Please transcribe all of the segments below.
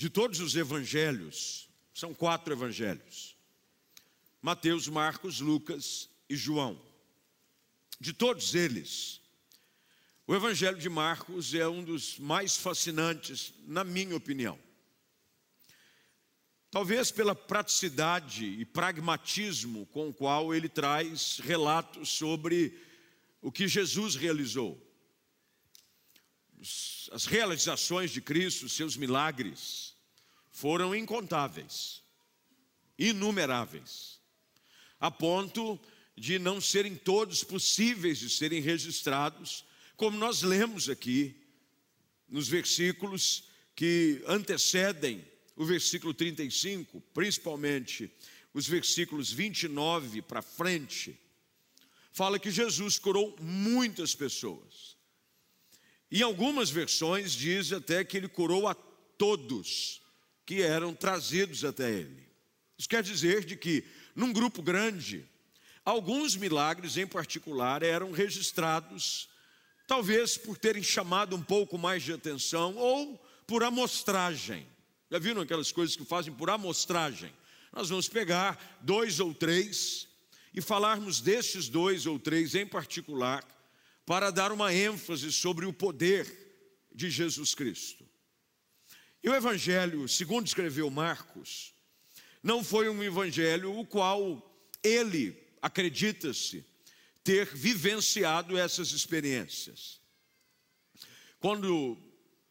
de todos os evangelhos, são quatro evangelhos: Mateus, Marcos, Lucas e João. De todos eles, o evangelho de Marcos é um dos mais fascinantes, na minha opinião. Talvez pela praticidade e pragmatismo com o qual ele traz relatos sobre o que Jesus realizou. As realizações de Cristo, seus milagres, foram incontáveis, inumeráveis, a ponto de não serem todos possíveis de serem registrados, como nós lemos aqui nos versículos que antecedem o versículo 35, principalmente os versículos 29 para frente, fala que Jesus curou muitas pessoas. Em algumas versões diz até que ele curou a todos que eram trazidos até ele. Isso quer dizer de que num grupo grande, alguns milagres em particular eram registrados, talvez por terem chamado um pouco mais de atenção ou por amostragem. Já viram aquelas coisas que fazem por amostragem? Nós vamos pegar dois ou três e falarmos destes dois ou três em particular, para dar uma ênfase sobre o poder de Jesus Cristo. E o Evangelho, segundo escreveu Marcos, não foi um evangelho o qual ele, acredita-se, ter vivenciado essas experiências. Quando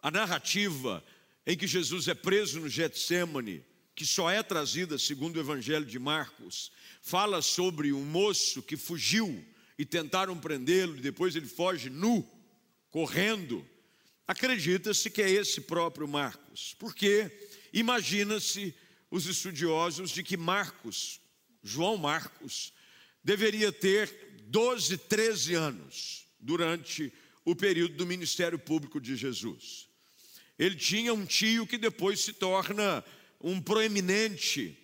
a narrativa em que Jesus é preso no Getsemane, que só é trazida segundo o Evangelho de Marcos, fala sobre um moço que fugiu e tentaram prendê-lo, e depois ele foge nu, correndo. Acredita-se que é esse próprio Marcos, porque imagina-se os estudiosos de que Marcos, João Marcos, deveria ter 12, 13 anos durante o período do ministério público de Jesus. Ele tinha um tio que depois se torna um proeminente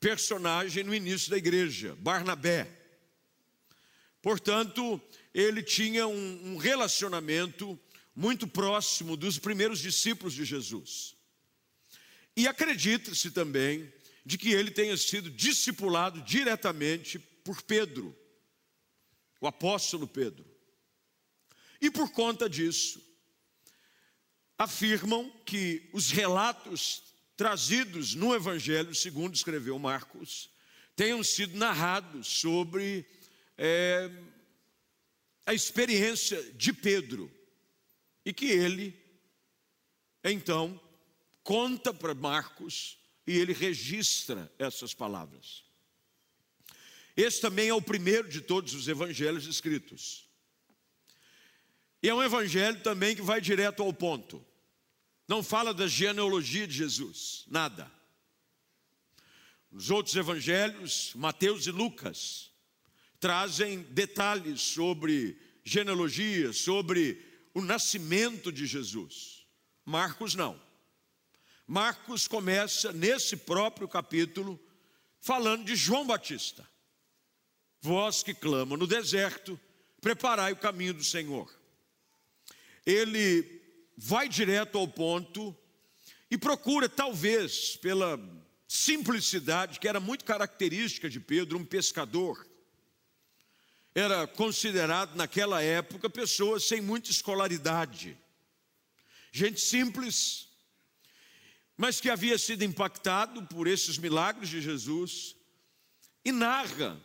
personagem no início da igreja, Barnabé. Portanto, ele tinha um, um relacionamento muito próximo dos primeiros discípulos de Jesus. E acredita-se também de que ele tenha sido discipulado diretamente por Pedro, o apóstolo Pedro. E por conta disso, afirmam que os relatos trazidos no Evangelho, segundo escreveu Marcos, tenham sido narrados sobre é, a experiência de Pedro e que ele, então, conta para Marcos e ele registra essas palavras. Esse também é o primeiro de todos os evangelhos escritos. E é um evangelho também que vai direto ao ponto. Não fala da genealogia de Jesus, nada. Os outros evangelhos, Mateus e Lucas, trazem detalhes sobre genealogia, sobre o nascimento de Jesus. Marcos não. Marcos começa nesse próprio capítulo falando de João Batista. Vós que clama no deserto, preparai o caminho do Senhor. Ele vai direto ao ponto e procura, talvez, pela simplicidade que era muito característica de Pedro, um pescador. Era considerado naquela época pessoa sem muita escolaridade, gente simples, mas que havia sido impactado por esses milagres de Jesus e narra,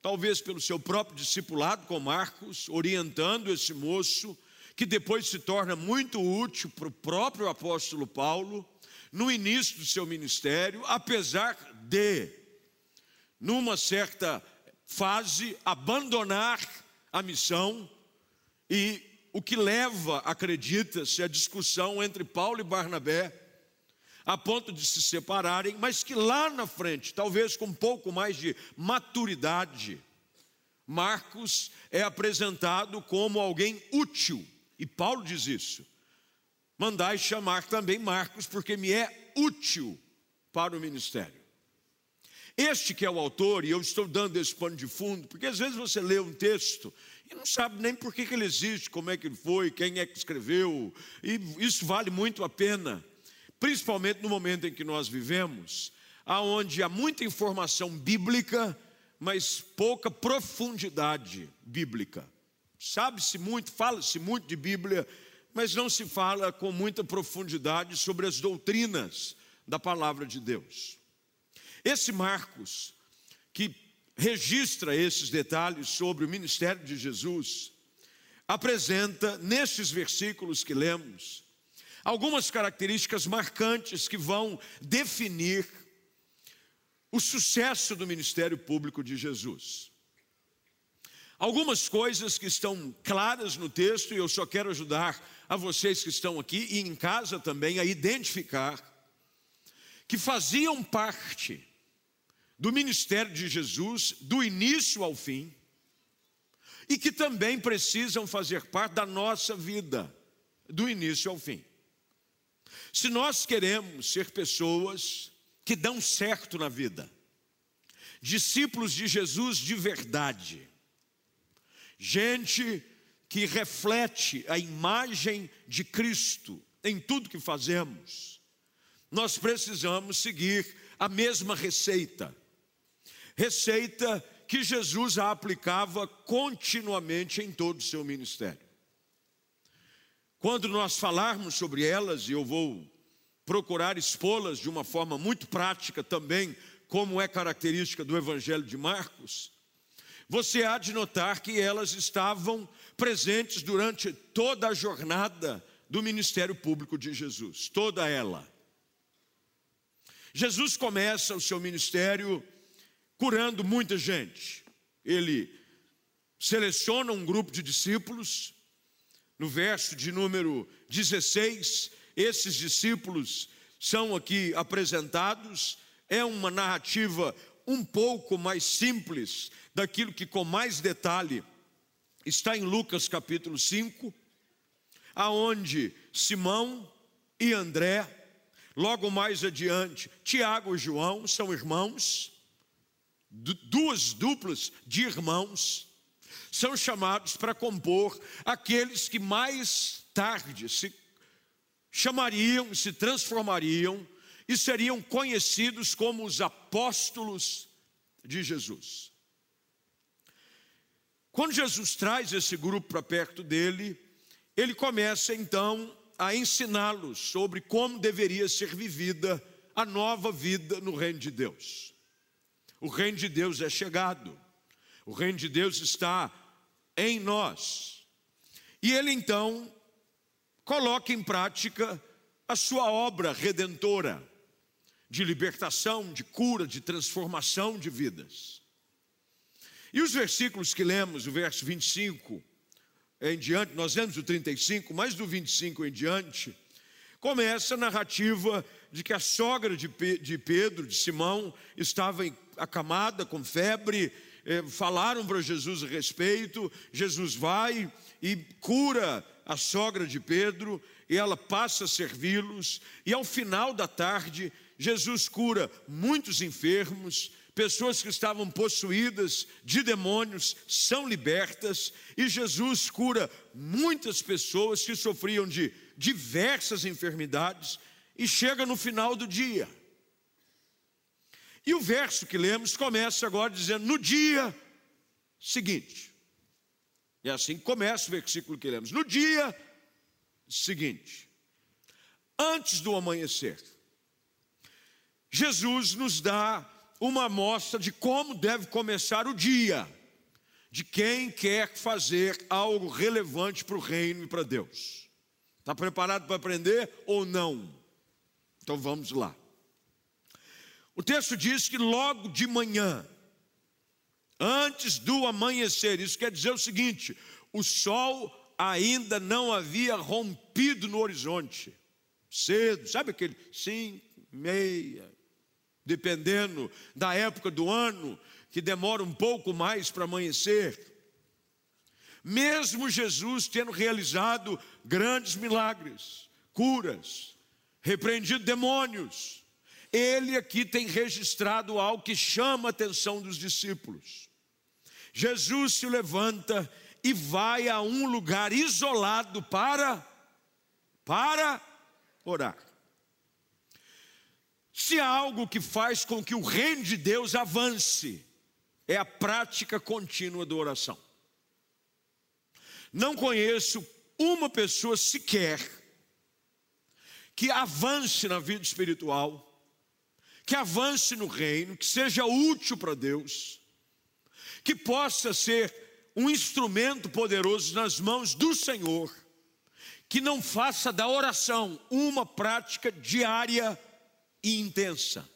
talvez pelo seu próprio discipulado com Marcos, orientando esse moço que depois se torna muito útil para o próprio apóstolo Paulo, no início do seu ministério, apesar de, numa certa fase, abandonar a missão, e o que leva, acredita-se, a discussão entre Paulo e Barnabé, a ponto de se separarem, mas que lá na frente, talvez com um pouco mais de maturidade, Marcos é apresentado como alguém útil e Paulo diz isso. Mandai chamar também Marcos, porque me é útil para o ministério. Este que é o autor, e eu estou dando esse pano de fundo, porque às vezes você lê um texto e não sabe nem por que, que ele existe, como é que ele foi, quem é que escreveu, e isso vale muito a pena. principalmente no momento em que nós vivemos, aonde há muita informação bíblica, mas pouca profundidade bíblica. Sabe-se muito, fala-se muito de Bíblia, mas não se fala com muita profundidade sobre as doutrinas da palavra de Deus. Esse Marcos, que registra esses detalhes sobre o ministério de Jesus, apresenta, nestes versículos que lemos, algumas características marcantes que vão definir o sucesso do ministério público de Jesus. Algumas coisas que estão claras no texto, e eu só quero ajudar a vocês que estão aqui e em casa também a identificar, que faziam parte do ministério de Jesus, do início ao fim, e que também precisam fazer parte da nossa vida, do início ao fim. Se nós queremos ser pessoas que dão certo na vida, discípulos de Jesus de verdade, gente que reflete a imagem de Cristo em tudo que fazemos, nós precisamos seguir a mesma receita. Receita que Jesus a aplicava continuamente em todo o seu ministério. Quando nós falarmos sobre elas, e eu vou procurar expô-las de uma forma muito prática também, como é característica do Evangelho de Marcos, você há de notar que elas estavam presentes durante toda a jornada do ministério público de Jesus, toda ela. Jesus começa o seu ministério curando muita gente. Ele seleciona um grupo de discípulos, no verso de número 16, esses discípulos são aqui apresentados, é uma narrativa um pouco mais simples daquilo que com mais detalhe está em Lucas capítulo 5, aonde Simão e André, logo mais adiante, Tiago e João são irmãos, duas duplas de irmãos, são chamados para compor aqueles que mais tarde se chamariam, se transformariam e seriam conhecidos como os apóstolos de Jesus. Quando Jesus traz esse grupo para perto dele, ele começa então a ensiná-los sobre como deveria ser vivida a nova vida no reino de Deus. O reino de Deus é chegado, o reino de Deus está em nós. E ele então coloca em prática a sua obra redentora de libertação, de cura, de transformação de vidas. E os versículos que lemos, o verso 25 em diante, nós lemos o 35, mas do 25 em diante, começa a narrativa de que a sogra de Pedro, de Simão, estava acamada com febre, eh, falaram para Jesus a respeito, Jesus vai e cura a sogra de Pedro, e ela passa a servi-los, e ao final da tarde, Jesus cura muitos enfermos, pessoas que estavam possuídas de demônios são libertas e Jesus cura muitas pessoas que sofriam de diversas enfermidades e chega no final do dia. E o verso que lemos começa agora dizendo: no dia seguinte. É assim que começa o versículo que lemos. No dia seguinte, antes do amanhecer, Jesus nos dá uma amostra de como deve começar o dia, de quem quer fazer algo relevante para o reino e para Deus. Está preparado para aprender ou não? Então vamos lá. O texto diz que logo de manhã, antes do amanhecer, isso quer dizer o seguinte: o sol ainda não havia rompido no horizonte. Cedo, sabe aquele cinco, meia, dependendo da época do ano, que demora um pouco mais para amanhecer. Mesmo Jesus tendo realizado grandes milagres, curas, repreendido demônios, ele aqui tem registrado algo que chama a atenção dos discípulos. Jesus se levanta e vai a um lugar isolado para para orar. Se há algo que faz com que o reino de Deus avance, é a prática contínua da oração. Não conheço uma pessoa sequer que avance na vida espiritual, que avance no reino, que seja útil para Deus, que possa ser um instrumento poderoso nas mãos do Senhor, que não faça da oração uma prática diária e intensa.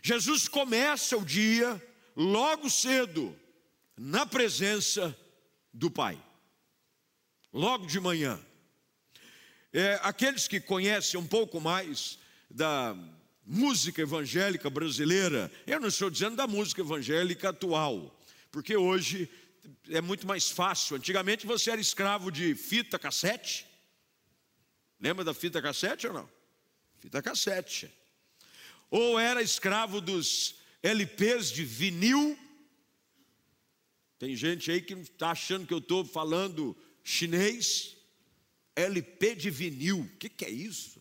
Jesus começa o dia logo cedo, na presença do Pai, logo de manhã. É, aqueles que conhecem um pouco mais da música evangélica brasileira, eu não estou dizendo da música evangélica atual, porque hoje é muito mais fácil. Antigamente você era escravo de fita cassete. Lembra da fita cassete ou não? Fita cassete. Ou era escravo dos LPs de vinil. Tem gente aí que está achando que eu estou falando chinês. LP de vinil. O que, que é isso?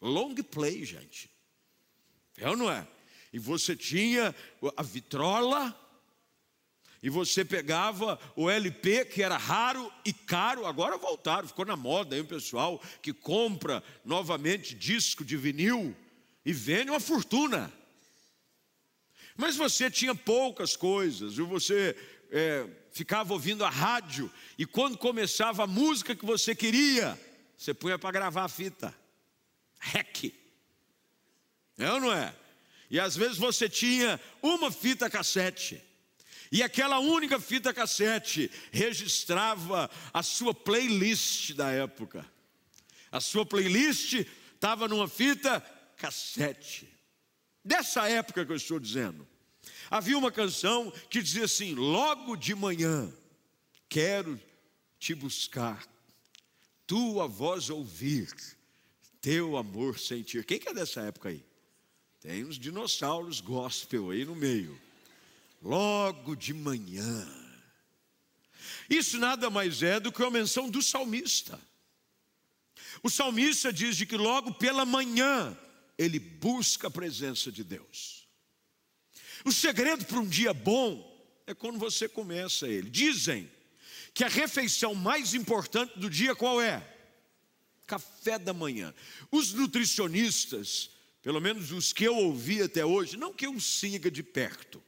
Long play, gente. É ou não é? E você tinha a vitrola, e você pegava o LP, que era raro e caro, agora voltaram, ficou na moda aí o pessoal que compra novamente disco de vinil e vende uma fortuna. Mas você tinha poucas coisas, e você é, ficava ouvindo a rádio, e quando começava a música que você queria, você punha para gravar a fita. Rec. É ou não é? E às vezes você tinha uma fita cassete. E aquela única fita cassete registrava a sua playlist da época. A sua playlist estava numa fita cassete. Dessa época que eu estou dizendo. Havia uma canção que dizia assim: Logo de manhã quero te buscar, tua voz ouvir, teu amor sentir. Quem que é dessa época aí? Tem uns dinossauros gospel aí no meio logo de manhã. Isso nada mais é do que uma menção do salmista. O salmista diz de que logo pela manhã ele busca a presença de Deus. O segredo para um dia bom é quando você começa ele. Dizem que a refeição mais importante do dia qual é? Café da manhã. Os nutricionistas, pelo menos os que eu ouvi até hoje, não que eu siga de perto,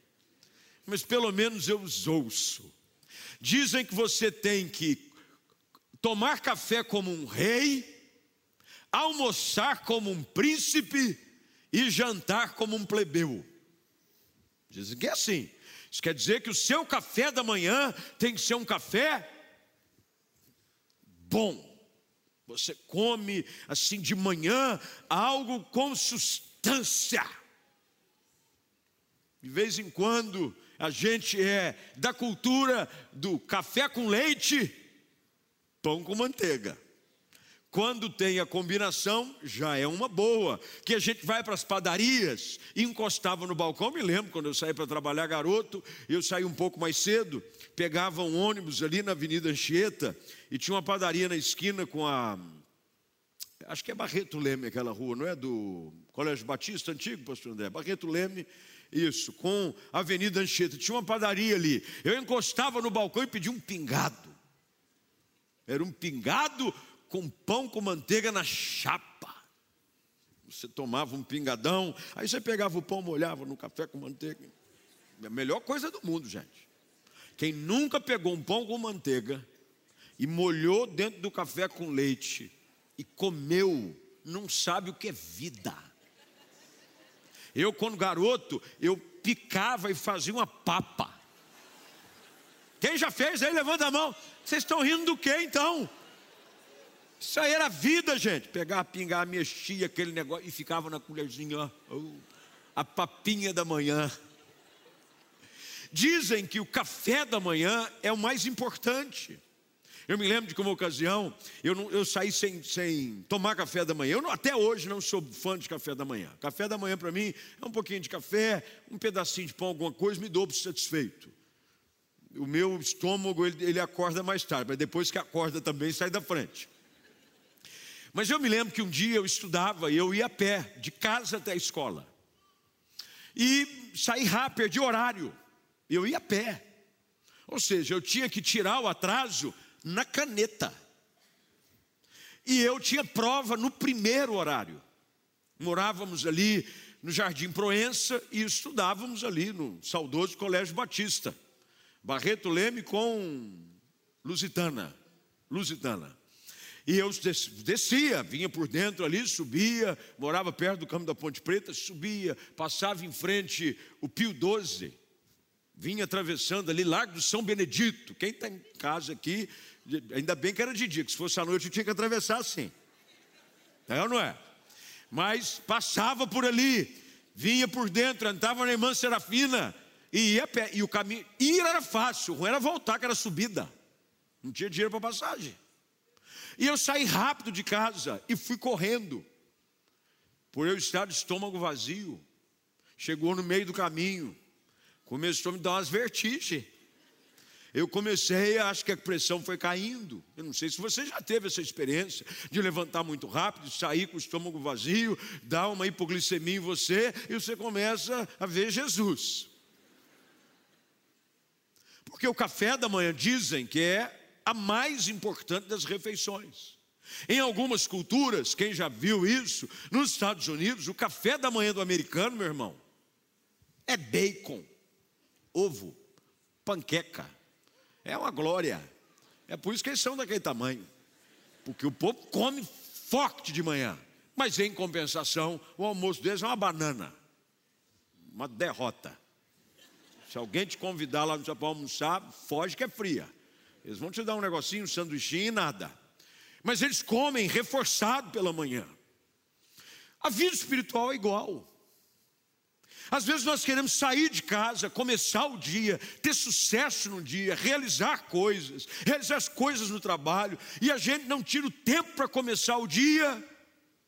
mas pelo menos eu os ouço. Dizem que você tem que tomar café como um rei, almoçar como um príncipe e jantar como um plebeu. Dizem que é assim. Isso quer dizer que o seu café da manhã tem que ser um café bom. Você come assim de manhã algo com substância. De vez em quando a gente é da cultura do café com leite, pão com manteiga. Quando tem a combinação, já é uma boa. Que a gente vai para as padarias encostava no balcão. Me lembro quando eu saí para trabalhar garoto, eu saí um pouco mais cedo, pegava um ônibus ali na Avenida Anchieta e tinha uma padaria na esquina com a. Acho que é Barreto Leme aquela rua, não é? Do Colégio Batista Antigo, pastor André? Barreto Leme isso, com a Avenida Anchieta. Tinha uma padaria ali. Eu encostava no balcão e pedia um pingado. Era um pingado com pão com manteiga na chapa. Você tomava um pingadão, aí você pegava o pão, molhava no café com manteiga. É a melhor coisa do mundo, gente. Quem nunca pegou um pão com manteiga e molhou dentro do café com leite e comeu, não sabe o que é vida. Eu, quando garoto, eu picava e fazia uma papa. Quem já fez aí, levanta a mão. Vocês estão rindo do que então? Isso aí era vida, gente. Pegar, pingar, mexia aquele negócio e ficava na colherzinha, ó, a papinha da manhã. Dizem que o café da manhã é o mais importante. Eu me lembro de uma ocasião eu, não, eu saí sem, sem tomar café da manhã. Eu não, até hoje não sou fã de café da manhã. Café da manhã para mim é um pouquinho de café, um pedacinho de pão, alguma coisa, me dou satisfeito. O meu estômago ele, ele acorda mais tarde, mas depois que acorda também sai da frente. Mas eu me lembro que um dia eu estudava e eu ia a pé, de casa até a escola. E saí rápido, perdi horário. Eu ia a pé. Ou seja, eu tinha que tirar o atraso na caneta. E eu tinha prova no primeiro horário. Morávamos ali no Jardim Proença e estudávamos ali no saudoso Colégio Batista. Barreto Leme com Lusitana. Lusitana. E eu descia, vinha por dentro ali, subia, morava perto do campo da Ponte Preta, subia, passava em frente o Pio 12, vinha atravessando ali, Largo do São Benedito. Quem está em casa aqui, ainda bem que era de dia, que se fosse à noite eu tinha que atravessar assim. É ou não é? Mas passava por ali, vinha por dentro, entrava na irmã Serafina, e ia pé. E o caminho, ir era fácil, o ruim era voltar, que era subida. Não tinha dinheiro para passagem. E eu saí rápido de casa e fui correndo. Por eu estar de estômago vazio. Chegou no meio do caminho. Começou a me dar umas vertigens. Eu comecei, acho que a pressão foi caindo. Eu não sei se você já teve essa experiência de levantar muito rápido, sair com o estômago vazio, dar uma hipoglicemia em você e você começa a ver Jesus. Porque o café da manhã dizem que é a mais importante das refeições. Em algumas culturas, quem já viu isso, nos Estados Unidos, o café da manhã do americano, meu irmão, é bacon, ovo, panqueca. É uma glória. É por isso que eles são daquele tamanho. Porque o povo come forte de manhã. Mas em compensação, o almoço deles é uma banana. Uma derrota. Se alguém te convidar lá no Japão almoçar, foge que é fria. Eles vão te dar um negocinho, um sanduichinho e nada. Mas eles comem reforçado pela manhã. A vida espiritual é igual. Às vezes nós queremos sair de casa, começar o dia, ter sucesso no dia, realizar coisas, realizar as coisas no trabalho, e a gente não tira o tempo para começar o dia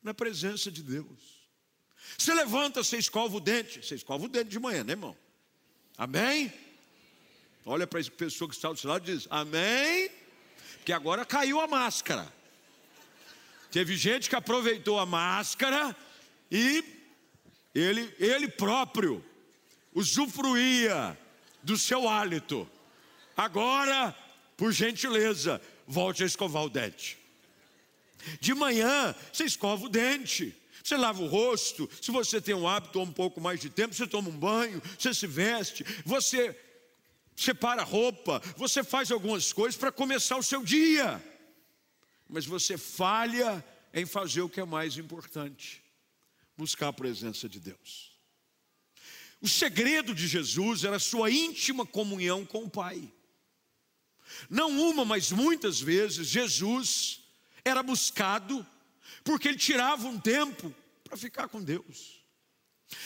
na presença de Deus. Você levanta, você escova o dente, você escova o dente de manhã, né, irmão? Amém? Olha para a pessoa que está do seu lado e diz: Amém. Porque agora caiu a máscara. Teve gente que aproveitou a máscara e ele, ele próprio usufruía do seu hálito. Agora, por gentileza, volte a escovar o dente. De manhã, você escova o dente. Você lava o rosto, se você tem um hábito um pouco mais de tempo, você toma um banho, você se veste, você separa roupa, você faz algumas coisas para começar o seu dia, mas você falha em fazer o que é mais importante: buscar a presença de Deus. O segredo de Jesus era a sua íntima comunhão com o Pai. Não uma, mas muitas vezes Jesus era buscado porque ele tirava um tempo para ficar com Deus.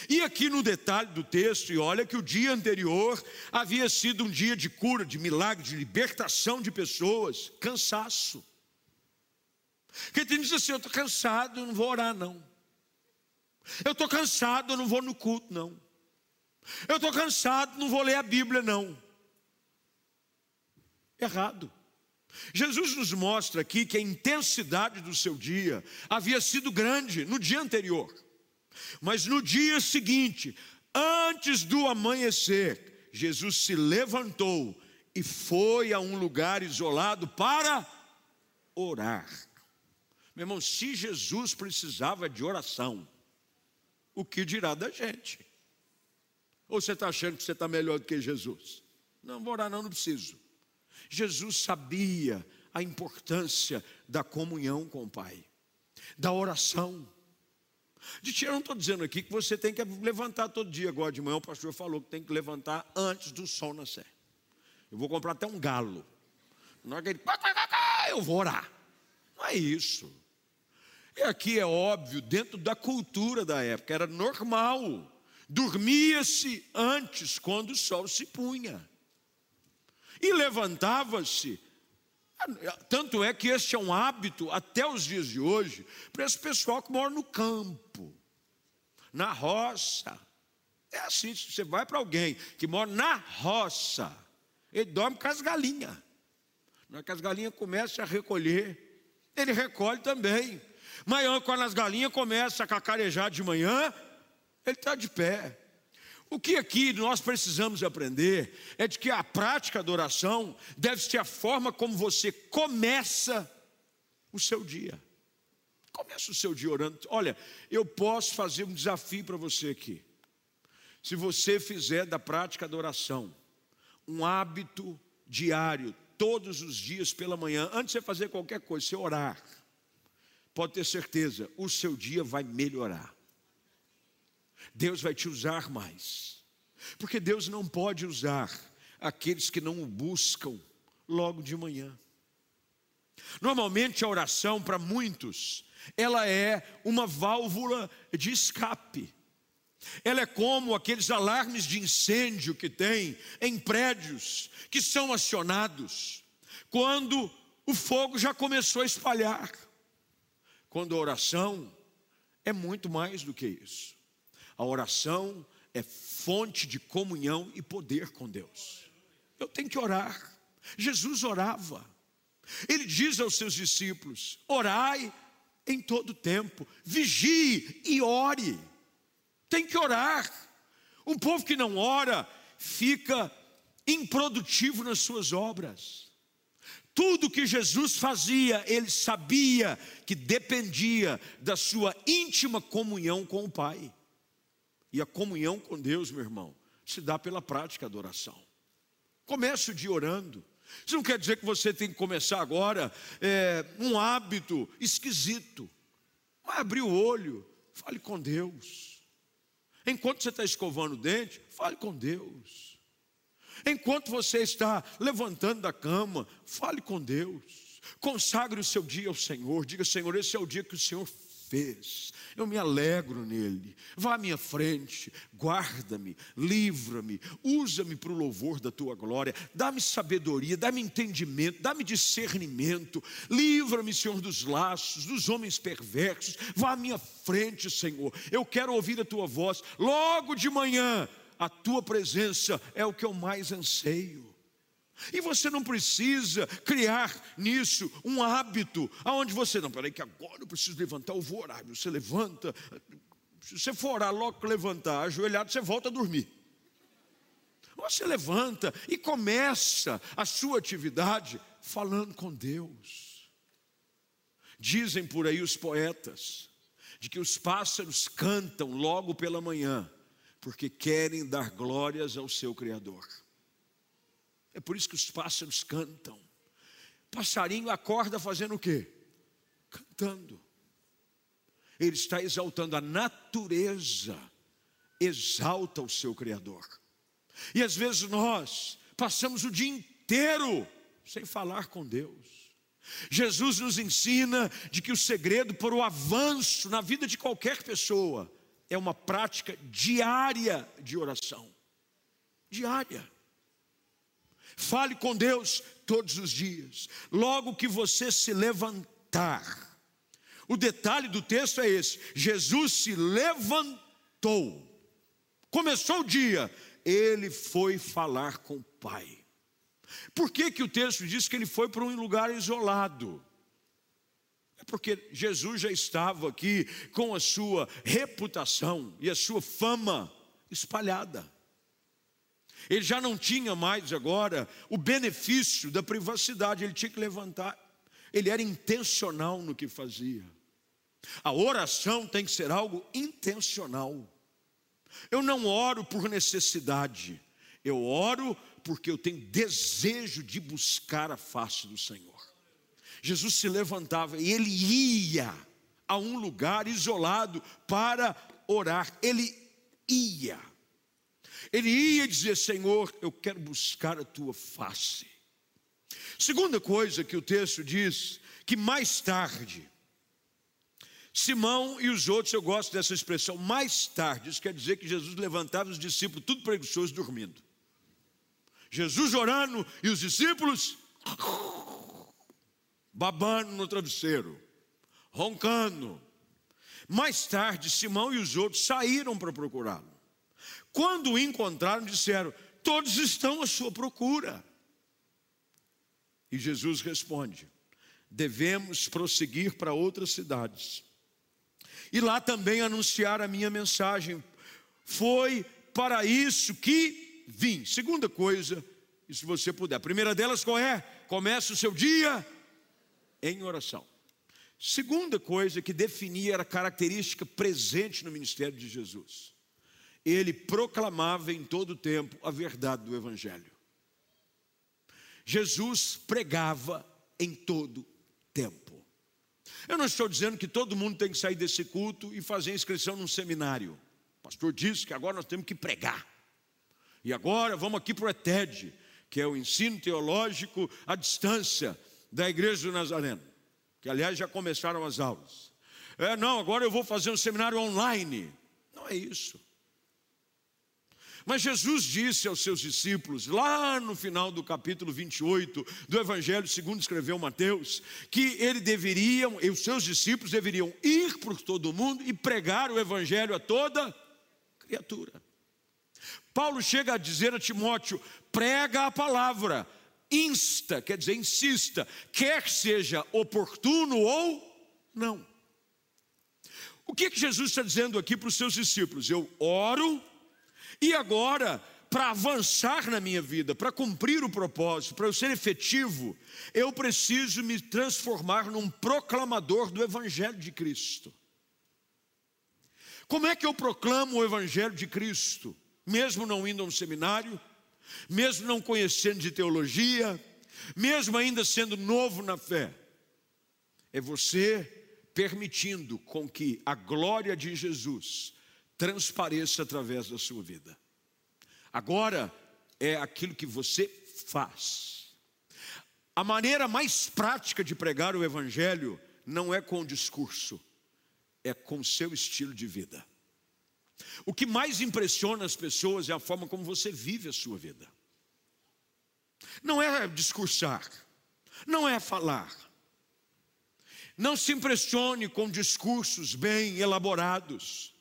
E aqui no detalhe do texto, e olha que o dia anterior havia sido um dia de cura, de milagre, de libertação de pessoas, cansaço. Quem tem diz assim: Eu estou cansado, eu não vou orar, não. Eu estou cansado, eu não vou no culto, não. Eu estou cansado, não vou ler a Bíblia, não. Errado. Jesus nos mostra aqui que a intensidade do seu dia havia sido grande no dia anterior. Mas no dia seguinte, antes do amanhecer, Jesus se levantou e foi a um lugar isolado para orar. Meu irmão, se Jesus precisava de oração, o que dirá da gente? Ou você está achando que você está melhor do que Jesus? Não, vou orar, não, não preciso. Jesus sabia a importância da comunhão com o Pai, da oração. De tiro, eu não estou dizendo aqui que você tem que levantar todo dia. Agora de manhã o pastor falou que tem que levantar antes do sol nascer. Eu vou comprar até um galo. Na hora que ele, eu vou orar. Não é isso. E aqui é óbvio, dentro da cultura da época, era normal. Dormia-se antes, quando o sol se punha. E levantava-se tanto é que este é um hábito até os dias de hoje para esse pessoal que mora no campo, na roça. É assim, você vai para alguém que mora na roça, ele dorme com as galinhas. Na hora que as galinhas começam a recolher, ele recolhe também. Manhã, quando as galinhas começam a cacarejar de manhã, ele está de pé. O que aqui nós precisamos aprender é de que a prática da oração deve ser a forma como você começa o seu dia. Começa o seu dia orando. Olha, eu posso fazer um desafio para você aqui. Se você fizer da prática da oração um hábito diário, todos os dias pela manhã, antes de você fazer qualquer coisa, você orar, pode ter certeza, o seu dia vai melhorar. Deus vai te usar mais. Porque Deus não pode usar aqueles que não o buscam logo de manhã. Normalmente a oração para muitos, ela é uma válvula de escape. Ela é como aqueles alarmes de incêndio que tem em prédios que são acionados quando o fogo já começou a espalhar. Quando a oração é muito mais do que isso. A oração é fonte de comunhão e poder com Deus. Eu tenho que orar. Jesus orava. Ele diz aos seus discípulos: orai em todo tempo, vigie e ore. Tem que orar. Um povo que não ora fica improdutivo nas suas obras. Tudo que Jesus fazia, ele sabia que dependia da sua íntima comunhão com o Pai. E a comunhão com Deus, meu irmão, se dá pela prática da oração. Comece o dia orando. Isso não quer dizer que você tem que começar agora é, um hábito esquisito. Mas abrir o olho, fale com Deus. Enquanto você está escovando o dente, fale com Deus. Enquanto você está levantando da cama, fale com Deus. Consagre o seu dia ao Senhor. Diga, Senhor, esse é o dia que o Senhor fez. Eu me alegro nele. Vá à minha frente, guarda-me, livra-me, usa-me para o louvor da tua glória. Dá-me sabedoria, dá-me entendimento, dá-me discernimento. Livra-me, Senhor, dos laços, dos homens perversos. Vá à minha frente, Senhor. Eu quero ouvir a tua voz. Logo de manhã, a tua presença é o que eu mais anseio. E você não precisa criar nisso um hábito, aonde você não, peraí, que agora eu preciso levantar, eu vou orar. Você levanta, se você for orar logo que levantar, ajoelhado, você volta a dormir. Você levanta e começa a sua atividade falando com Deus. Dizem por aí os poetas, de que os pássaros cantam logo pela manhã, porque querem dar glórias ao seu Criador. É por isso que os pássaros cantam. Passarinho acorda fazendo o quê? Cantando. Ele está exaltando a natureza, exalta o seu Criador. E às vezes nós passamos o dia inteiro sem falar com Deus. Jesus nos ensina de que o segredo para o avanço na vida de qualquer pessoa é uma prática diária de oração. Diária. Fale com Deus todos os dias. Logo que você se levantar. O detalhe do texto é esse: Jesus se levantou. Começou o dia, ele foi falar com o Pai. Por que, que o texto diz que ele foi para um lugar isolado? É porque Jesus já estava aqui com a sua reputação e a sua fama espalhada. Ele já não tinha mais agora o benefício da privacidade, ele tinha que levantar. Ele era intencional no que fazia. A oração tem que ser algo intencional. Eu não oro por necessidade, eu oro porque eu tenho desejo de buscar a face do Senhor. Jesus se levantava e ele ia a um lugar isolado para orar. Ele ia. Ele ia dizer: Senhor, eu quero buscar a tua face. Segunda coisa que o texto diz, que mais tarde, Simão e os outros, eu gosto dessa expressão, mais tarde, isso quer dizer que Jesus levantava os discípulos, tudo preguiçoso, dormindo. Jesus orando e os discípulos babando no travesseiro, roncando. Mais tarde, Simão e os outros saíram para procurá-lo. Quando o encontraram, disseram: Todos estão à sua procura. E Jesus responde: Devemos prosseguir para outras cidades, e lá também anunciar a minha mensagem. Foi para isso que vim. Segunda coisa, e se você puder. A primeira delas qual é? Comece o seu dia em oração. Segunda coisa que definia a característica presente no ministério de Jesus. Ele proclamava em todo o tempo a verdade do Evangelho. Jesus pregava em todo tempo. Eu não estou dizendo que todo mundo tem que sair desse culto e fazer inscrição num seminário. O pastor disse que agora nós temos que pregar. E agora vamos aqui para o ETED, que é o ensino teológico à distância da Igreja do Nazareno que aliás já começaram as aulas. É, não, agora eu vou fazer um seminário online. Não é isso. Mas Jesus disse aos seus discípulos, lá no final do capítulo 28 do Evangelho, segundo escreveu Mateus, que ele deveriam, e os seus discípulos deveriam ir por todo o mundo e pregar o Evangelho a toda criatura. Paulo chega a dizer a Timóteo: prega a palavra, insta, quer dizer, insista, quer seja oportuno ou não. O que, que Jesus está dizendo aqui para os seus discípulos? Eu oro, e agora, para avançar na minha vida, para cumprir o propósito, para eu ser efetivo, eu preciso me transformar num proclamador do Evangelho de Cristo. Como é que eu proclamo o Evangelho de Cristo? Mesmo não indo a um seminário, mesmo não conhecendo de teologia, mesmo ainda sendo novo na fé, é você permitindo com que a glória de Jesus transpareça através da sua vida. Agora é aquilo que você faz. A maneira mais prática de pregar o evangelho não é com o discurso, é com o seu estilo de vida. O que mais impressiona as pessoas é a forma como você vive a sua vida. Não é discursar, não é falar. Não se impressione com discursos bem elaborados,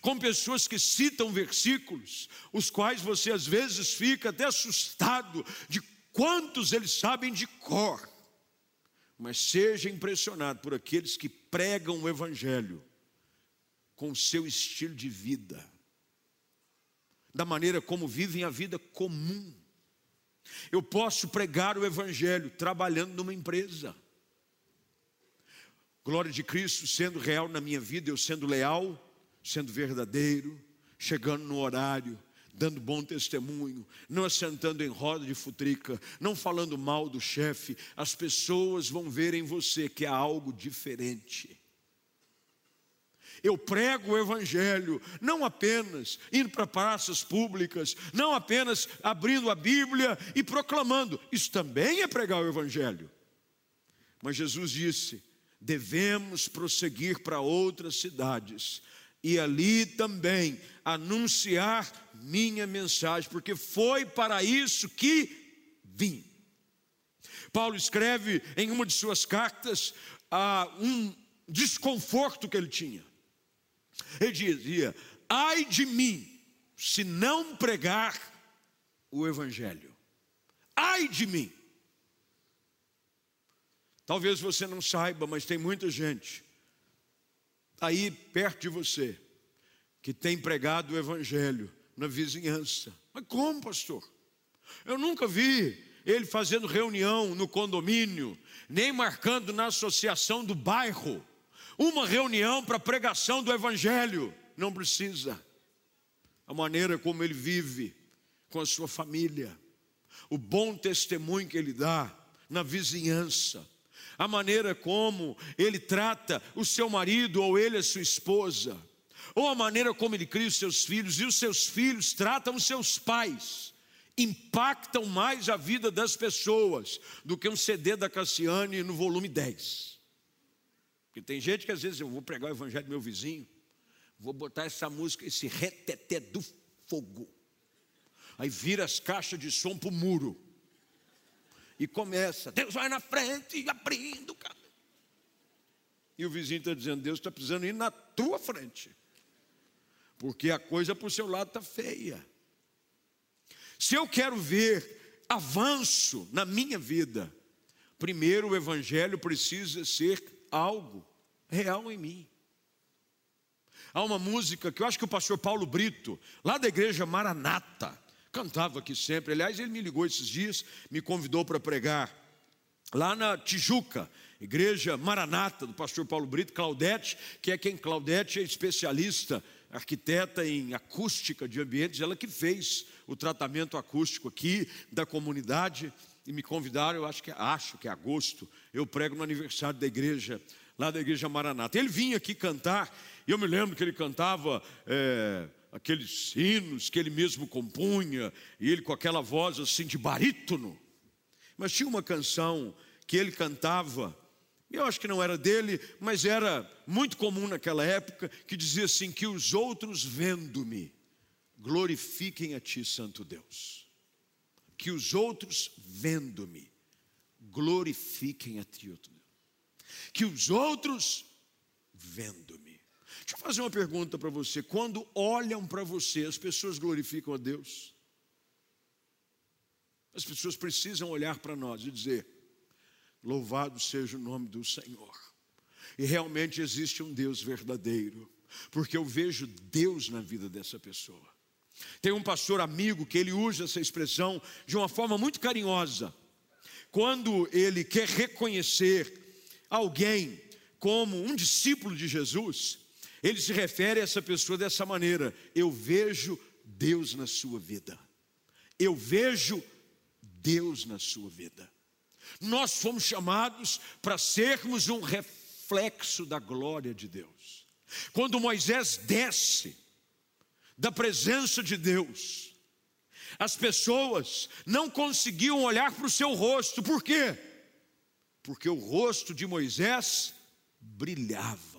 com pessoas que citam versículos, os quais você às vezes fica até assustado de quantos eles sabem de cor. Mas seja impressionado por aqueles que pregam o Evangelho com o seu estilo de vida, da maneira como vivem a vida comum. Eu posso pregar o Evangelho trabalhando numa empresa. Glória de Cristo sendo real na minha vida, eu sendo leal, sendo verdadeiro, chegando no horário, dando bom testemunho, não assentando em roda de futrica, não falando mal do chefe, as pessoas vão ver em você que há algo diferente. Eu prego o Evangelho, não apenas indo para praças públicas, não apenas abrindo a Bíblia e proclamando, isso também é pregar o Evangelho. Mas Jesus disse: devemos prosseguir para outras cidades e ali também anunciar minha mensagem, porque foi para isso que vim. Paulo escreve em uma de suas cartas a um desconforto que ele tinha. Ele dizia: ai de mim, se não pregar o Evangelho. Ai de mim. Talvez você não saiba, mas tem muita gente aí perto de você que tem pregado o Evangelho na vizinhança. Mas como, pastor? Eu nunca vi ele fazendo reunião no condomínio, nem marcando na associação do bairro uma reunião para pregação do Evangelho. Não precisa. A maneira como ele vive com a sua família, o bom testemunho que ele dá na vizinhança, a maneira como ele trata o seu marido ou ele a sua esposa, ou a maneira como ele cria os seus filhos e os seus filhos tratam os seus pais, impactam mais a vida das pessoas do que um CD da Cassiane no volume 10. Porque tem gente que às vezes eu vou pregar o evangelho do meu vizinho, vou botar essa música, esse reteté do fogo. Aí vira as caixas de som para o muro. E começa, Deus vai na frente, abrindo. Cara. E o vizinho está dizendo, Deus está precisando ir na tua frente. Porque a coisa para o seu lado está feia. Se eu quero ver avanço na minha vida, primeiro o evangelho precisa ser algo real em mim. Há uma música que eu acho que o pastor Paulo Brito, lá da igreja Maranata, cantava aqui sempre. Aliás, ele me ligou esses dias, me convidou para pregar lá na Tijuca, igreja Maranata, do pastor Paulo Brito, Claudete, que é quem Claudete é especialista, arquiteta em acústica de ambientes, ela que fez o tratamento acústico aqui da comunidade e me convidaram, eu acho que acho que é agosto, eu prego no aniversário da igreja, lá da igreja Maranata. Ele vinha aqui cantar, e eu me lembro que ele cantava é, aqueles hinos que ele mesmo compunha, e ele com aquela voz assim de barítono. Mas tinha uma canção que ele cantava, eu acho que não era dele, mas era muito comum naquela época, que dizia assim: que os outros vendo-me glorifiquem a ti, Santo Deus que os outros, vendo-me, glorifiquem a Ti, outro Deus. Que os outros, vendo-me. Deixa eu fazer uma pergunta para você. Quando olham para você, as pessoas glorificam a Deus? As pessoas precisam olhar para nós e dizer: Louvado seja o nome do Senhor. E realmente existe um Deus verdadeiro, porque eu vejo Deus na vida dessa pessoa. Tem um pastor amigo que ele usa essa expressão de uma forma muito carinhosa. Quando ele quer reconhecer alguém como um discípulo de Jesus, ele se refere a essa pessoa dessa maneira: Eu vejo Deus na sua vida. Eu vejo Deus na sua vida. Nós fomos chamados para sermos um reflexo da glória de Deus. Quando Moisés desce da presença de Deus. As pessoas não conseguiam olhar para o seu rosto, por quê? Porque o rosto de Moisés brilhava.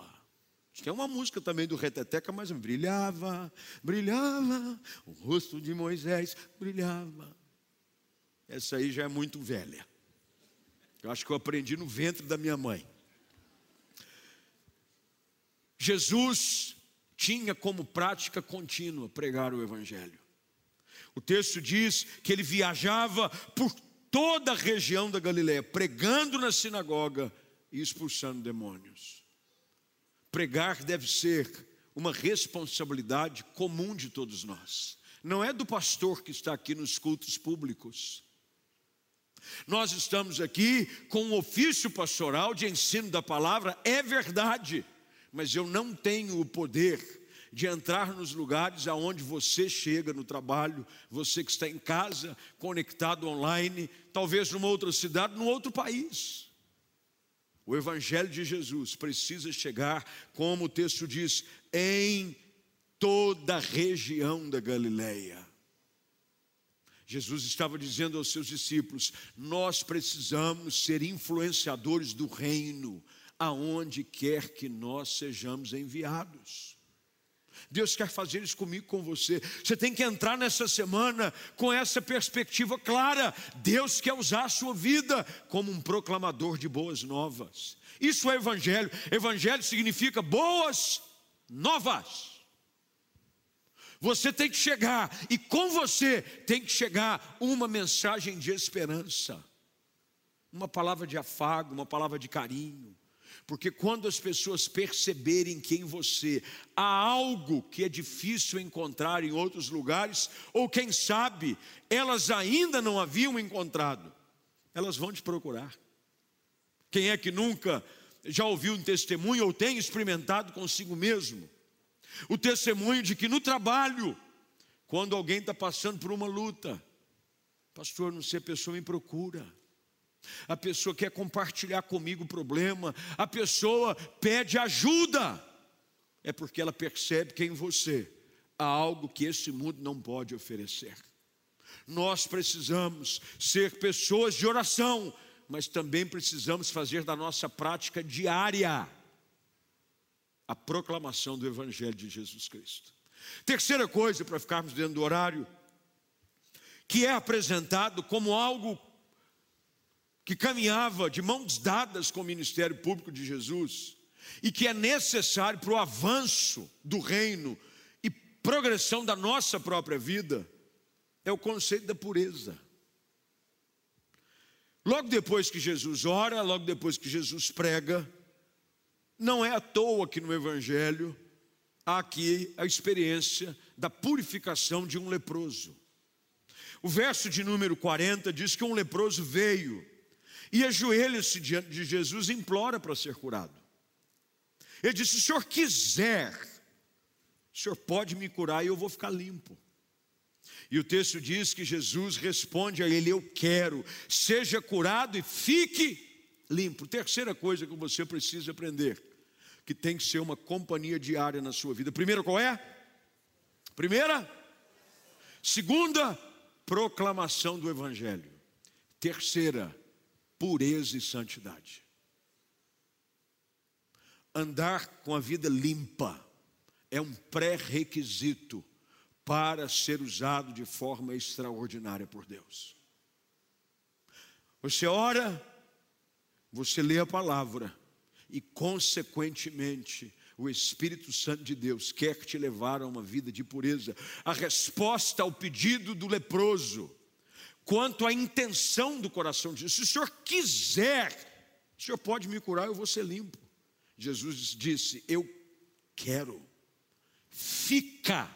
Tem uma música também do Reteteca, mas brilhava, brilhava, o rosto de Moisés brilhava. Essa aí já é muito velha. Eu acho que eu aprendi no ventre da minha mãe. Jesus tinha como prática contínua pregar o Evangelho. O texto diz que ele viajava por toda a região da Galiléia, pregando na sinagoga e expulsando demônios. Pregar deve ser uma responsabilidade comum de todos nós. Não é do pastor que está aqui nos cultos públicos. Nós estamos aqui com um ofício pastoral de ensino da palavra, é verdade mas eu não tenho o poder de entrar nos lugares aonde você chega no trabalho, você que está em casa, conectado online, talvez numa outra cidade, num outro país. O Evangelho de Jesus precisa chegar, como o texto diz, em toda a região da Galileia. Jesus estava dizendo aos seus discípulos: Nós precisamos ser influenciadores do reino, aonde quer que nós sejamos enviados. Deus quer fazer isso comigo, com você. Você tem que entrar nessa semana com essa perspectiva clara. Deus quer usar a sua vida como um proclamador de boas novas. Isso é evangelho. Evangelho significa boas novas. Você tem que chegar, e com você tem que chegar uma mensagem de esperança, uma palavra de afago, uma palavra de carinho, porque quando as pessoas perceberem que em você há algo que é difícil encontrar em outros lugares, ou quem sabe elas ainda não haviam encontrado, elas vão te procurar. Quem é que nunca já ouviu um testemunho ou tem experimentado consigo mesmo? O testemunho de que no trabalho, quando alguém está passando por uma luta, pastor, não sei, a pessoa me procura a pessoa quer compartilhar comigo o problema, a pessoa pede ajuda, é porque ela percebe que em você há algo que esse mundo não pode oferecer. Nós precisamos ser pessoas de oração, mas também precisamos fazer da nossa prática diária a proclamação do Evangelho de Jesus Cristo. Terceira coisa, para ficarmos dentro do horário, que é apresentado como algo que caminhava de mãos dadas com o ministério público de Jesus e que é necessário para o avanço do reino e progressão da nossa própria vida, é o conceito da pureza. Logo depois que Jesus ora, logo depois que Jesus prega, não é à toa que no Evangelho há aqui a experiência da purificação de um leproso. O verso de número 40 diz que um leproso veio e ajoelha-se diante de Jesus e implora para ser curado. Ele disse: Se o senhor quiser, o senhor pode me curar e eu vou ficar limpo. E o texto diz que Jesus responde a ele: Eu quero, seja curado e fique limpo. Terceira coisa que você precisa aprender, que tem que ser uma companhia diária na sua vida. Primeira, qual é? Primeira? Segunda, proclamação do Evangelho. Terceira, pureza e santidade. Andar com a vida limpa é um pré-requisito para ser usado de forma extraordinária por Deus. Você ora, você lê a palavra e, consequentemente, o Espírito Santo de Deus quer te levar a uma vida de pureza. A resposta ao pedido do leproso, quanto à intenção do coração de Jesus, se o Senhor quiser, o Senhor pode me curar, eu vou ser limpo. Jesus disse: Eu quero, fica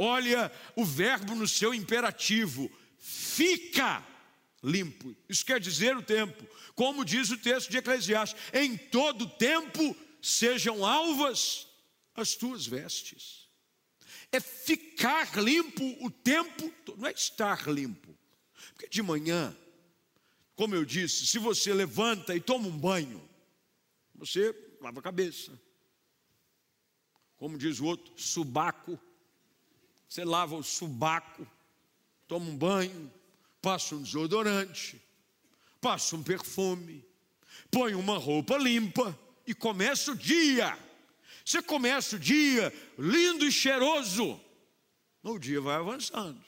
Olha o verbo no seu imperativo: fica limpo. Isso quer dizer o tempo. Como diz o texto de Eclesiastes: em todo tempo sejam alvas as tuas vestes. É ficar limpo o tempo, não é estar limpo. Porque de manhã, como eu disse, se você levanta e toma um banho, você lava a cabeça. Como diz o outro, subaco você lava o subaco, toma um banho, passa um desodorante, passa um perfume, põe uma roupa limpa e começa o dia. Você começa o dia lindo e cheiroso, o dia vai avançando.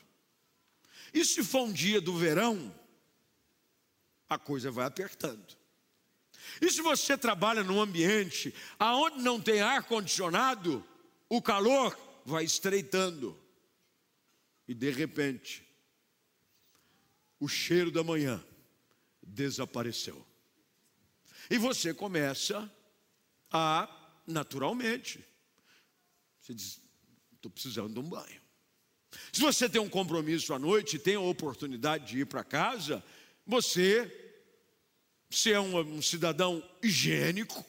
E se for um dia do verão, a coisa vai apertando. E se você trabalha num ambiente aonde não tem ar condicionado, o calor vai estreitando. E de repente, o cheiro da manhã desapareceu. E você começa a, naturalmente, você diz: estou precisando de um banho. Se você tem um compromisso à noite e tem a oportunidade de ir para casa, você, se é um, um cidadão higiênico,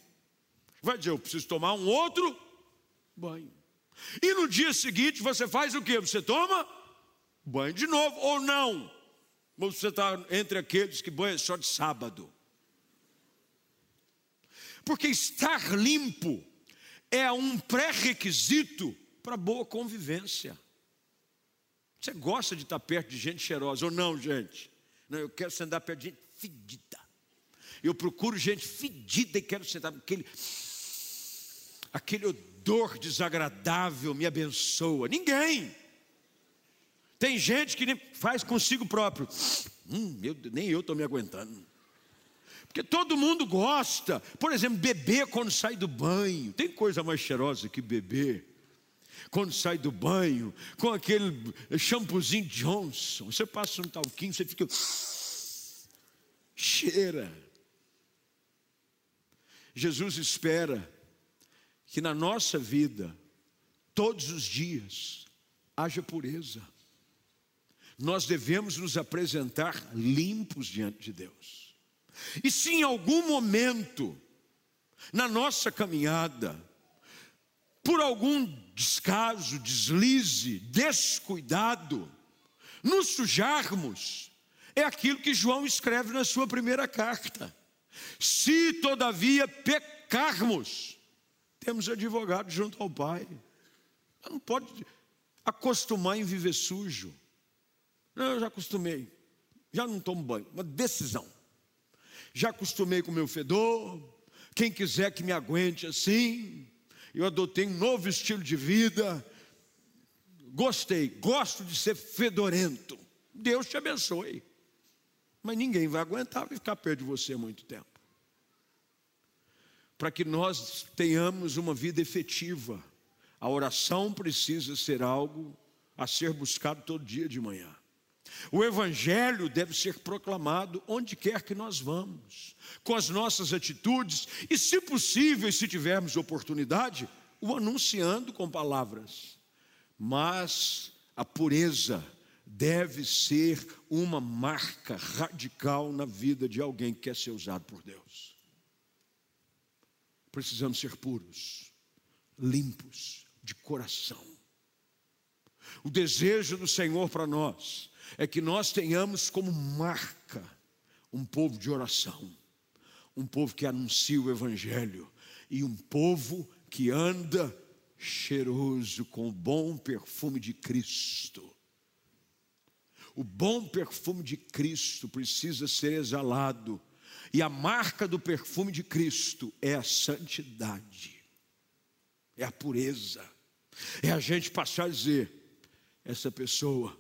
vai dizer: eu preciso tomar um outro banho. E no dia seguinte você faz o que? Você toma banho de novo ou não. Você está entre aqueles que banham só de sábado. Porque estar limpo é um pré-requisito para boa convivência. Você gosta de estar perto de gente cheirosa ou não, gente? Não, eu quero sentar perto de gente fedida. Eu procuro gente fedida e quero sentar aquele aquele odor desagradável me abençoa. Ninguém. Tem gente que faz consigo próprio. Hum, nem eu estou me aguentando. Porque todo mundo gosta. Por exemplo, beber quando sai do banho. Tem coisa mais cheirosa que beber. Quando sai do banho, com aquele shampoozinho Johnson. Você passa um talquinho, você fica. Cheira. Jesus espera que na nossa vida, todos os dias, haja pureza nós devemos nos apresentar limpos diante de Deus. E se em algum momento, na nossa caminhada, por algum descaso, deslize, descuidado, nos sujarmos, é aquilo que João escreve na sua primeira carta. Se todavia pecarmos, temos advogado junto ao Pai. Não pode acostumar em viver sujo. Não, eu já acostumei. Já não tomo banho. Uma decisão. Já acostumei com o meu fedor. Quem quiser que me aguente assim. Eu adotei um novo estilo de vida. Gostei, gosto de ser fedorento. Deus te abençoe. Mas ninguém vai aguentar ficar perto de você muito tempo. Para que nós tenhamos uma vida efetiva, a oração precisa ser algo a ser buscado todo dia de manhã. O Evangelho deve ser proclamado onde quer que nós vamos, com as nossas atitudes e, se possível, e se tivermos oportunidade, o anunciando com palavras. Mas a pureza deve ser uma marca radical na vida de alguém que quer ser usado por Deus. Precisamos ser puros, limpos de coração. O desejo do Senhor para nós é que nós tenhamos como marca um povo de oração, um povo que anuncia o Evangelho e um povo que anda cheiroso com o bom perfume de Cristo. O bom perfume de Cristo precisa ser exalado, e a marca do perfume de Cristo é a santidade, é a pureza, é a gente passar a dizer: essa pessoa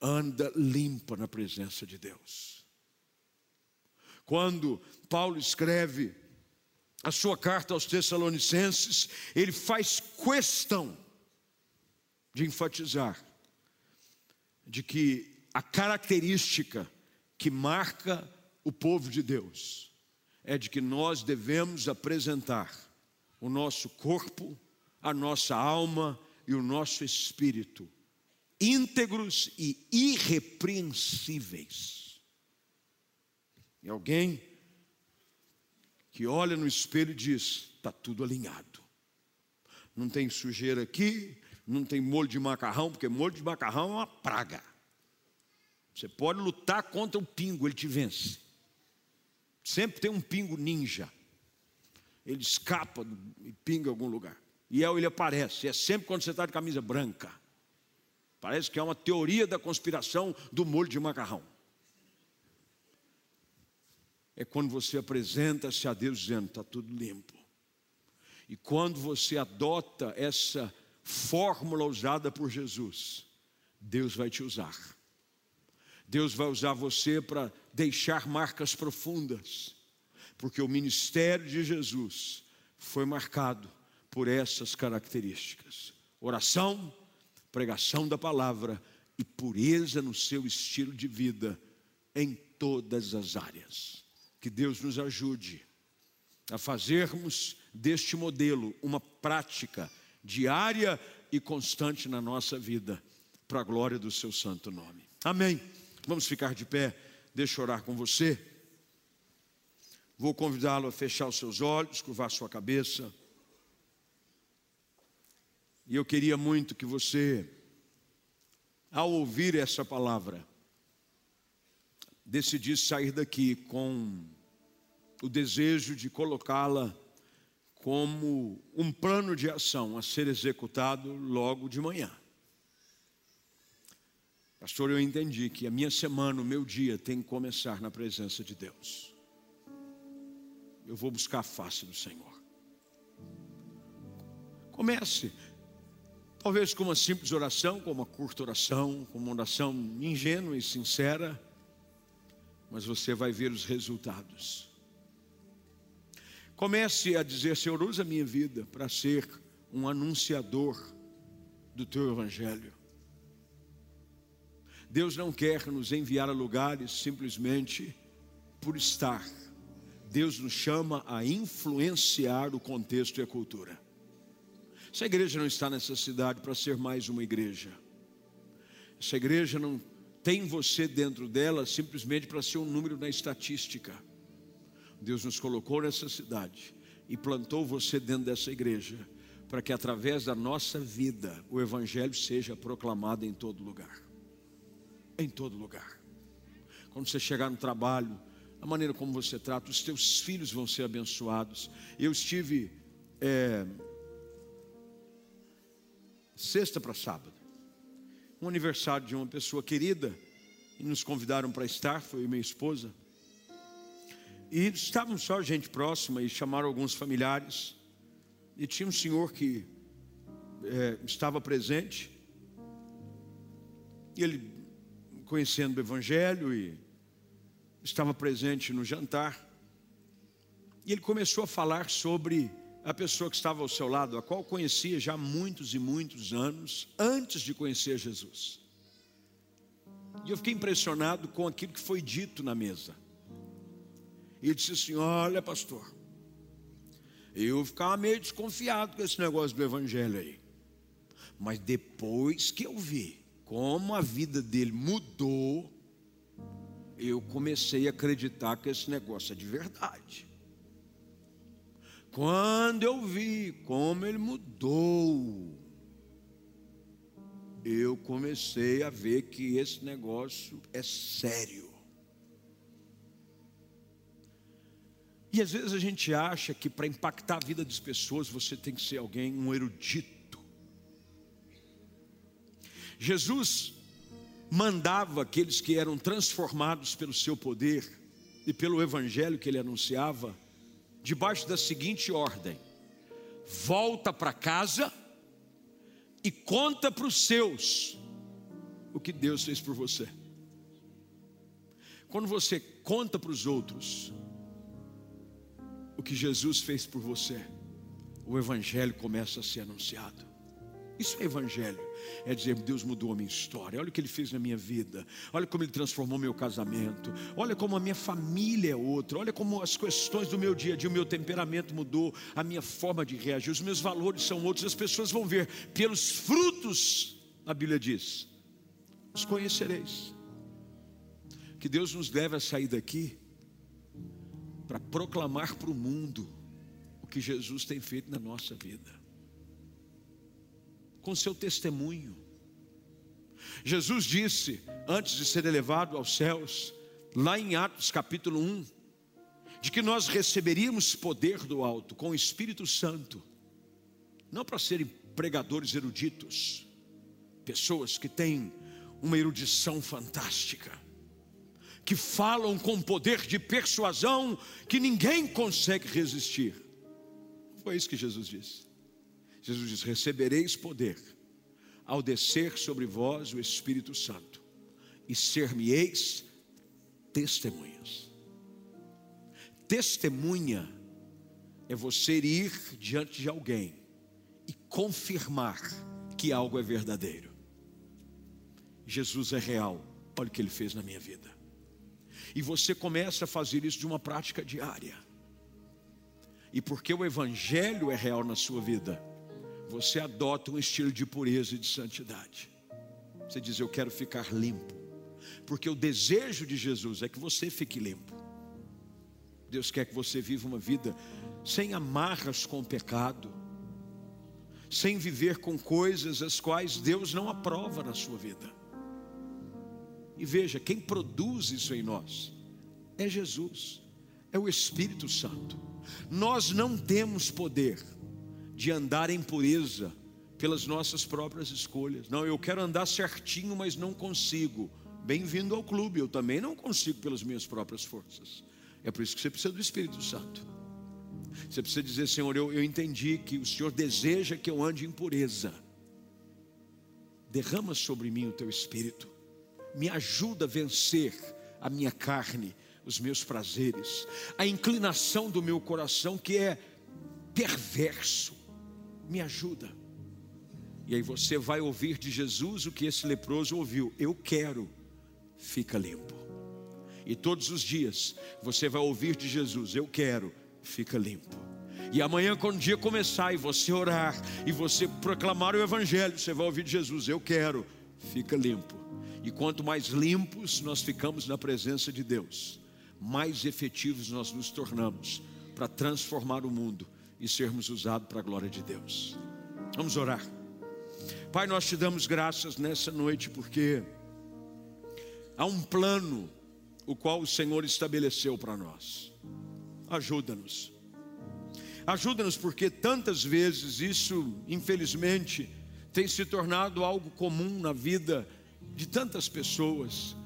anda limpa na presença de Deus. Quando Paulo escreve a sua carta aos Tessalonicenses, ele faz questão de enfatizar de que a característica que marca o povo de Deus é de que nós devemos apresentar o nosso corpo, a nossa alma e o nosso espírito íntegros e irrepreensíveis. E alguém que olha no espelho e diz: está tudo alinhado. Não tem sujeira aqui, não tem molho de macarrão, porque molho de macarrão é uma praga. Você pode lutar contra o pingo, ele te vence. Sempre tem um pingo ninja. Ele escapa e pinga em algum lugar. E é, ele aparece. É sempre quando você está de camisa branca. Parece que é uma teoria da conspiração do molho de macarrão. É quando você apresenta-se a Deus dizendo: está tudo limpo. E quando você adota essa fórmula usada por Jesus, Deus vai te usar. Deus vai usar você para deixar marcas profundas, porque o ministério de Jesus foi marcado por essas características: oração, pregação da palavra e pureza no seu estilo de vida em todas as áreas. Que Deus nos ajude a fazermos deste modelo uma prática diária e constante na nossa vida, para a glória do seu santo nome. Amém. Vamos ficar de pé, deixa eu orar com você. Vou convidá-lo a fechar os seus olhos, curvar sua cabeça. E eu queria muito que você, ao ouvir essa palavra, decidisse sair daqui com o desejo de colocá-la como um plano de ação a ser executado logo de manhã. Pastor, eu entendi que a minha semana, o meu dia tem que começar na presença de Deus. Eu vou buscar a face do Senhor. Comece Talvez com uma simples oração, com uma curta oração, com uma oração ingênua e sincera, mas você vai ver os resultados. Comece a dizer: Senhor, usa a minha vida para ser um anunciador do teu evangelho. Deus não quer nos enviar a lugares simplesmente por estar. Deus nos chama a influenciar o contexto e a cultura. Essa igreja não está nessa cidade para ser mais uma igreja. Essa igreja não tem você dentro dela simplesmente para ser um número na estatística. Deus nos colocou nessa cidade e plantou você dentro dessa igreja para que através da nossa vida o evangelho seja proclamado em todo lugar. Em todo lugar. Quando você chegar no trabalho, a maneira como você trata, os teus filhos vão ser abençoados. Eu estive é, sexta para sábado. Um aniversário de uma pessoa querida, e nos convidaram para estar, foi minha esposa. E estávamos só gente próxima e chamaram alguns familiares. E tinha um senhor que é, estava presente. E ele, conhecendo o Evangelho, e estava presente no jantar. E ele começou a falar sobre a pessoa que estava ao seu lado, a qual conhecia já muitos e muitos anos antes de conhecer Jesus. E eu fiquei impressionado com aquilo que foi dito na mesa. E disse assim: Olha, pastor, eu ficava meio desconfiado com esse negócio do evangelho aí. Mas depois que eu vi como a vida dele mudou, eu comecei a acreditar que esse negócio é de verdade. Quando eu vi como ele mudou, eu comecei a ver que esse negócio é sério. E às vezes a gente acha que para impactar a vida das pessoas você tem que ser alguém, um erudito. Jesus mandava aqueles que eram transformados pelo seu poder e pelo evangelho que ele anunciava, debaixo da seguinte ordem: volta para casa e conta para os seus o que Deus fez por você. Quando você conta para os outros o que Jesus fez por você, o Evangelho começa a ser anunciado. Isso é evangelho. É dizer, Deus mudou a minha história. Olha o que Ele fez na minha vida. Olha como Ele transformou meu casamento. Olha como a minha família é outra. Olha como as questões do meu dia a dia, o meu temperamento mudou, a minha forma de reagir, os meus valores são outros. As pessoas vão ver pelos frutos, a Bíblia diz, os conhecereis. Que Deus nos leve a sair daqui para proclamar para o mundo o que Jesus tem feito na nossa vida com seu testemunho. Jesus disse, antes de ser elevado aos céus, lá em Atos capítulo 1, de que nós receberíamos poder do alto com o Espírito Santo, não para serem pregadores eruditos, pessoas que têm uma erudição fantástica, que falam com poder de persuasão que ninguém consegue resistir. Foi isso que Jesus disse. Jesus diz: Recebereis poder ao descer sobre vós o Espírito Santo, e ser-me-eis testemunhas. Testemunha é você ir diante de alguém e confirmar que algo é verdadeiro. Jesus é real, olha o que ele fez na minha vida. E você começa a fazer isso de uma prática diária. E porque o Evangelho é real na sua vida, você adota um estilo de pureza e de santidade. Você diz: Eu quero ficar limpo, porque o desejo de Jesus é que você fique limpo. Deus quer que você viva uma vida sem amarras com o pecado, sem viver com coisas as quais Deus não aprova na sua vida. E veja, quem produz isso em nós é Jesus, é o Espírito Santo. Nós não temos poder de andar em pureza pelas nossas próprias escolhas. Não, eu quero andar certinho, mas não consigo. Bem-vindo ao clube, eu também não consigo pelas minhas próprias forças. É por isso que você precisa do Espírito Santo. Você precisa dizer, Senhor, eu, eu entendi que o Senhor deseja que eu ande em pureza. Derrama sobre mim o teu Espírito. Me ajuda a vencer a minha carne, os meus prazeres, a inclinação do meu coração que é perverso me ajuda. E aí você vai ouvir de Jesus o que esse leproso ouviu: Eu quero, fica limpo. E todos os dias você vai ouvir de Jesus: Eu quero, fica limpo. E amanhã, quando o dia começar e você orar e você proclamar o Evangelho, você vai ouvir de Jesus: Eu quero, fica limpo. E quanto mais limpos nós ficamos na presença de Deus, mais efetivos nós nos tornamos para transformar o mundo e sermos usados para a glória de Deus. Vamos orar. Pai, nós te damos graças nessa noite porque há um plano o qual o Senhor estabeleceu para nós. Ajuda-nos. Ajuda-nos porque tantas vezes isso, infelizmente, tem se tornado algo comum na vida de tantas pessoas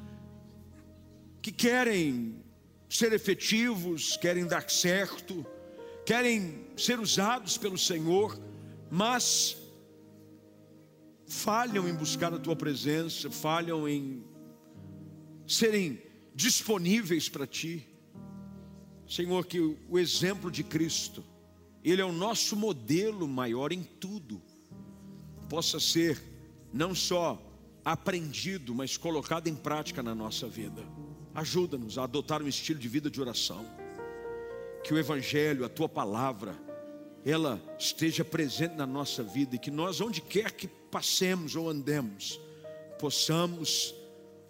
que querem ser efetivos, querem dar certo, querem ser usados pelo Senhor, mas falham em buscar a tua presença, falham em serem disponíveis para ti. Senhor, que o exemplo de Cristo, Ele é o nosso modelo maior em tudo, possa ser não só aprendido, mas colocado em prática na nossa vida. Ajuda-nos a adotar um estilo de vida de oração. Que o Evangelho, a tua palavra, ela esteja presente na nossa vida e que nós, onde quer que passemos ou andemos, possamos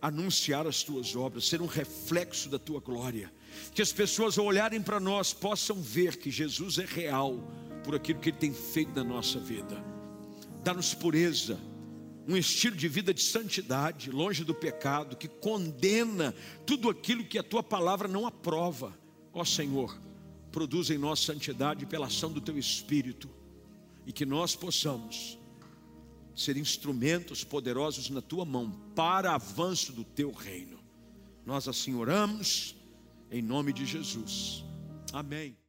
anunciar as tuas obras, ser um reflexo da tua glória. Que as pessoas, ao olharem para nós, possam ver que Jesus é real por aquilo que Ele tem feito na nossa vida. Dá-nos pureza, um estilo de vida de santidade, longe do pecado, que condena tudo aquilo que a tua palavra não aprova. Ó Senhor, produz em nós santidade pela ação do teu Espírito e que nós possamos ser instrumentos poderosos na tua mão para avanço do teu reino. Nós assim oramos em nome de Jesus. Amém.